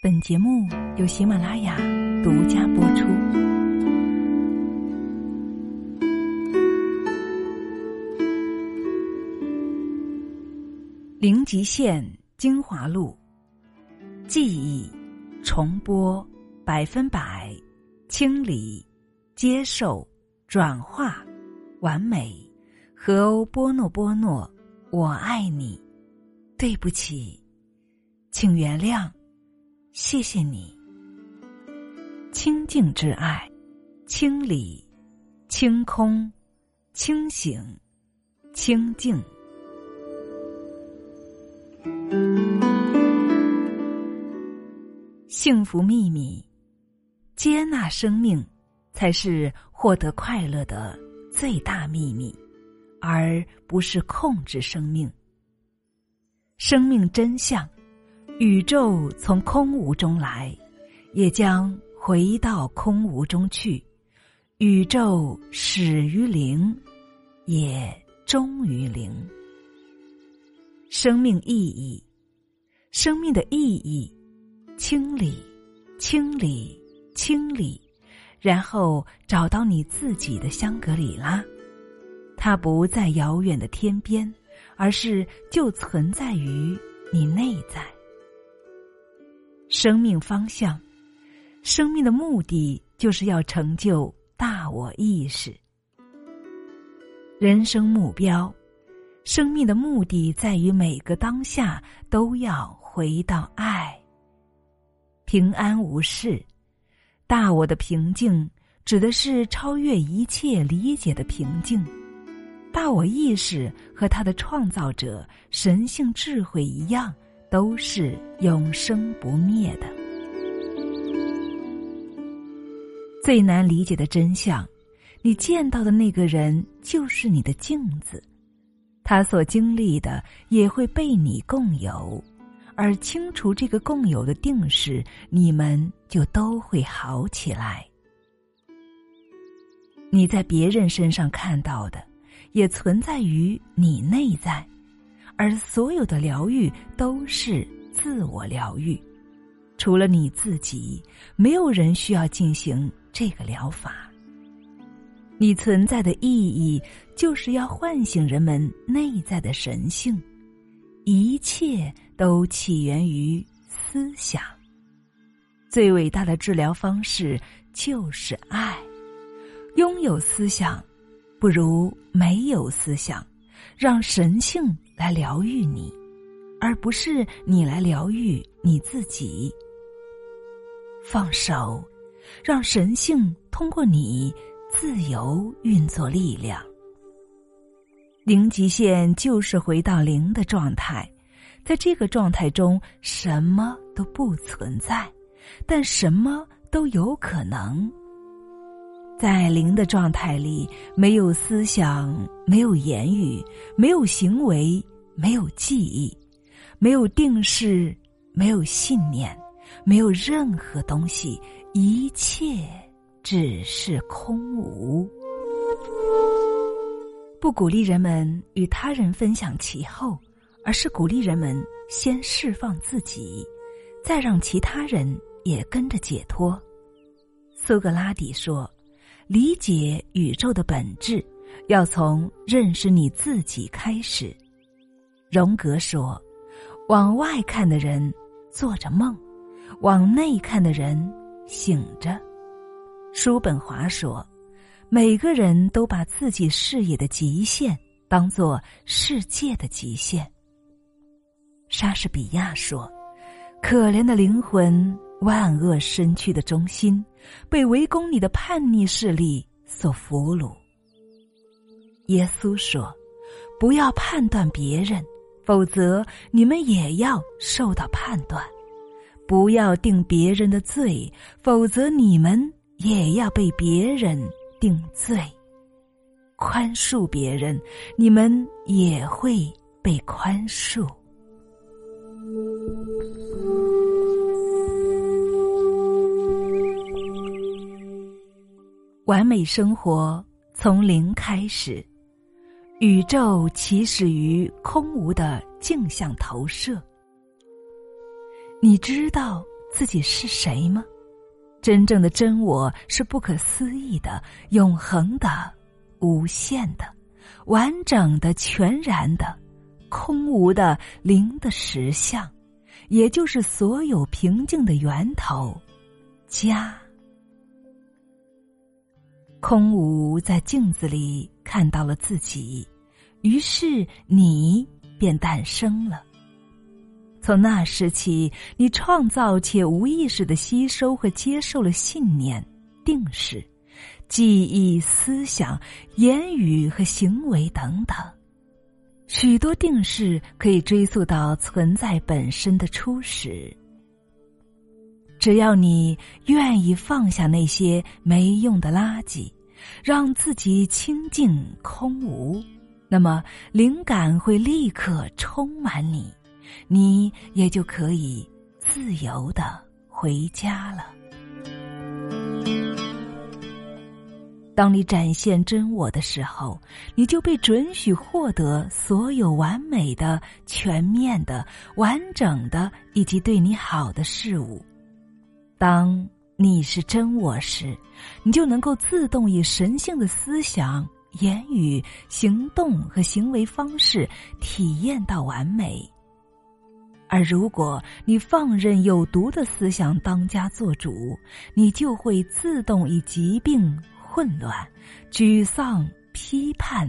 本节目由喜马拉雅独家播出。零极限精华录，记忆重播百分百，清理接受转化完美。和欧波诺波诺，我爱你。对不起，请原谅。谢谢你，清净之爱，清理，清空，清醒，清净。幸福秘密，接纳生命，才是获得快乐的最大秘密，而不是控制生命。生命真相。宇宙从空无中来，也将回到空无中去。宇宙始于零，也终于零。生命意义，生命的意义，清理，清理，清理，然后找到你自己的香格里拉。它不在遥远的天边，而是就存在于你内在。生命方向，生命的目的就是要成就大我意识。人生目标，生命的目的在于每个当下都要回到爱，平安无事。大我的平静，指的是超越一切理解的平静。大我意识和他的创造者神性智慧一样。都是永生不灭的。最难理解的真相，你见到的那个人就是你的镜子，他所经历的也会被你共有，而清除这个共有的定式，你们就都会好起来。你在别人身上看到的，也存在于你内在。而所有的疗愈都是自我疗愈，除了你自己，没有人需要进行这个疗法。你存在的意义就是要唤醒人们内在的神性，一切都起源于思想。最伟大的治疗方式就是爱。拥有思想，不如没有思想。让神性来疗愈你，而不是你来疗愈你自己。放手，让神性通过你自由运作力量。零极限就是回到零的状态，在这个状态中，什么都不存在，但什么都有可能。在零的状态里，没有思想，没有言语，没有行为，没有记忆，没有定式，没有信念，没有任何东西，一切只是空无。不鼓励人们与他人分享其后，而是鼓励人们先释放自己，再让其他人也跟着解脱。苏格拉底说。理解宇宙的本质，要从认识你自己开始。荣格说：“往外看的人做着梦，往内看的人醒着。”叔本华说：“每个人都把自己视野的极限当做世界的极限。”莎士比亚说：“可怜的灵魂。”万恶身躯的中心，被围攻你的叛逆势力所俘虏。耶稣说：“不要判断别人，否则你们也要受到判断；不要定别人的罪，否则你们也要被别人定罪。宽恕别人，你们也会被宽恕。”完美生活从零开始，宇宙起始于空无的镜像投射。你知道自己是谁吗？真正的真我是不可思议的、永恒的、无限的、完整的、全然的、空无的零的实相，也就是所有平静的源头——家。空无在镜子里看到了自己，于是你便诞生了。从那时起，你创造且无意识的吸收和接受了信念、定式、记忆、思想、言语和行为等等。许多定式可以追溯到存在本身的初始。只要你愿意放下那些没用的垃圾，让自己清净空无，那么灵感会立刻充满你。你也就可以自由的回家了。当你展现真我的时候，你就被准许获得所有完美的、全面的、完整的以及对你好的事物。当你是真我时，你就能够自动以神性的思想、言语、行动和行为方式体验到完美。而如果你放任有毒的思想当家做主，你就会自动以疾病、混乱、沮丧、批判，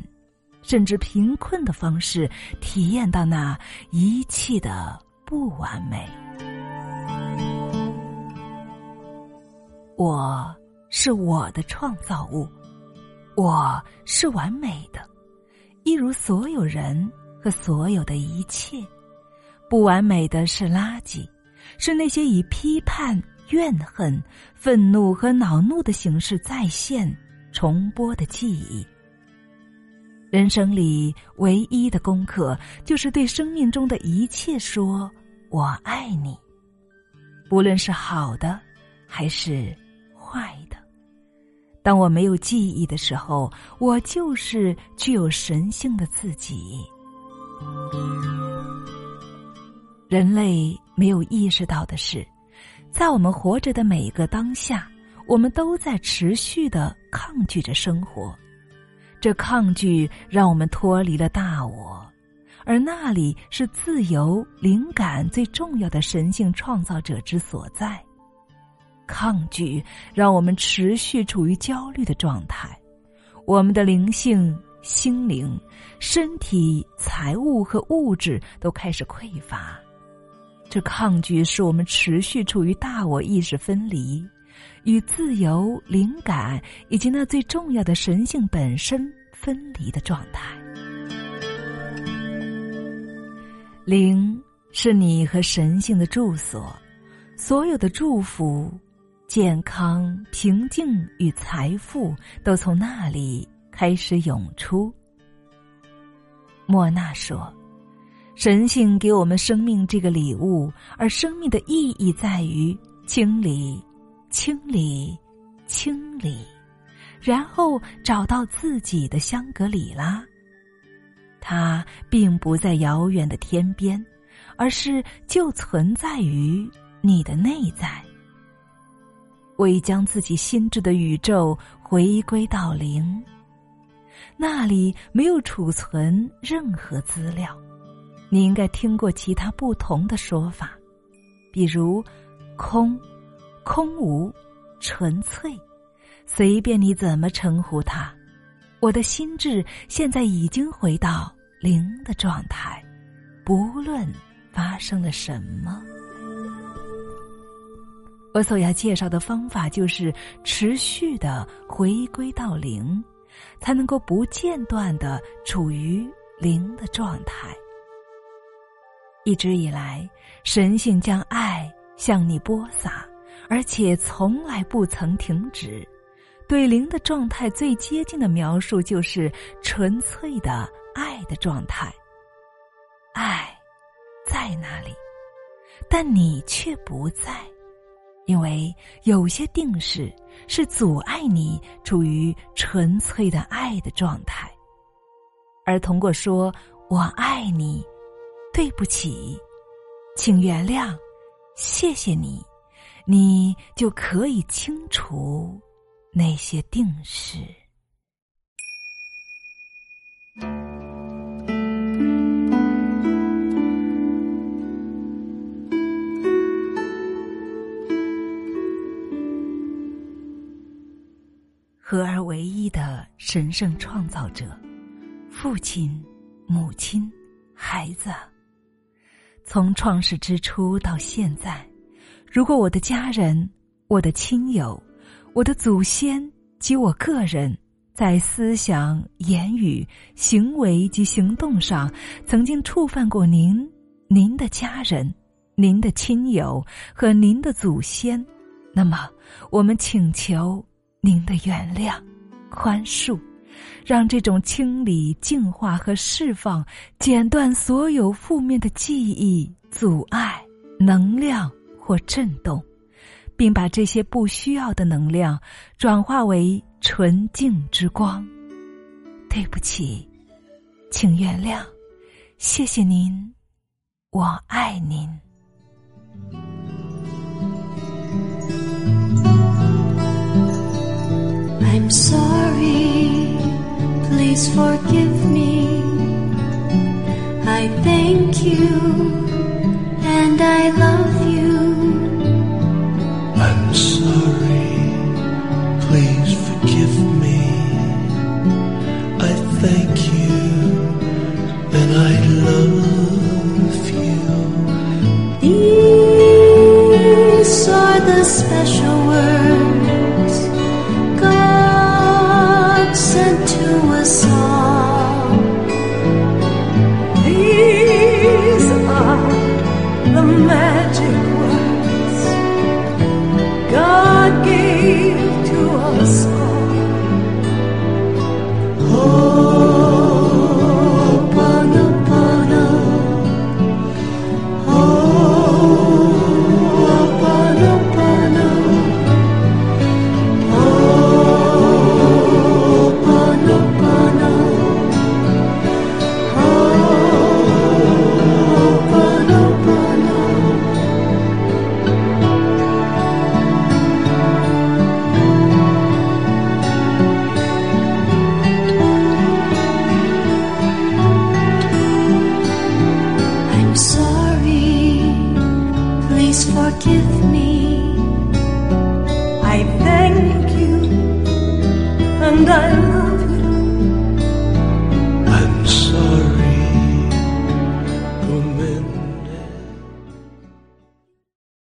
甚至贫困的方式体验到那一切的不完美。我是我的创造物，我是完美的，一如所有人和所有的一切。不完美的是垃圾，是那些以批判、怨恨、愤怒和恼怒的形式再现、重播的记忆。人生里唯一的功课，就是对生命中的一切说“我爱你”，不论是好的还是。当我没有记忆的时候，我就是具有神性的自己。人类没有意识到的是，在我们活着的每一个当下，我们都在持续的抗拒着生活。这抗拒让我们脱离了大我，而那里是自由、灵感最重要的神性创造者之所在。抗拒让我们持续处于焦虑的状态，我们的灵性、心灵、身体、财物和物质都开始匮乏。这抗拒使我们持续处于大我意识分离，与自由、灵感以及那最重要的神性本身分离的状态。灵是你和神性的住所，所有的祝福、健康、平静与财富都从那里开始涌出。莫娜说。神性给我们生命这个礼物，而生命的意义在于清理、清理、清理，然后找到自己的香格里拉。它并不在遥远的天边，而是就存在于你的内在。我已将自己心智的宇宙回归到零，那里没有储存任何资料。你应该听过其他不同的说法，比如“空”“空无”“纯粹”，随便你怎么称呼它。我的心智现在已经回到零的状态，不论发生了什么。我所要介绍的方法就是持续的回归到零，才能够不间断的处于零的状态。一直以来，神性将爱向你播撒，而且从来不曾停止。对零的状态最接近的描述就是纯粹的爱的状态。爱在那里，但你却不在，因为有些定式是阻碍你处于纯粹的爱的状态，而通过说“我爱你”。对不起，请原谅，谢谢你，你就可以清除那些定式。唯一的神圣创造者，父亲、母亲、孩子。从创世之初到现在，如果我的家人、我的亲友、我的祖先及我个人，在思想、言语、行为及行动上曾经触犯过您、您的家人、您的亲友和您的祖先，那么我们请求。您的原谅、宽恕，让这种清理、净化和释放，剪断所有负面的记忆、阻碍、能量或震动，并把这些不需要的能量转化为纯净之光。对不起，请原谅，谢谢您，我爱您。I'm sorry, please forgive me. I thank you and I love you. I'm sorry, please forgive me. I thank you and I love you. These are the special words was so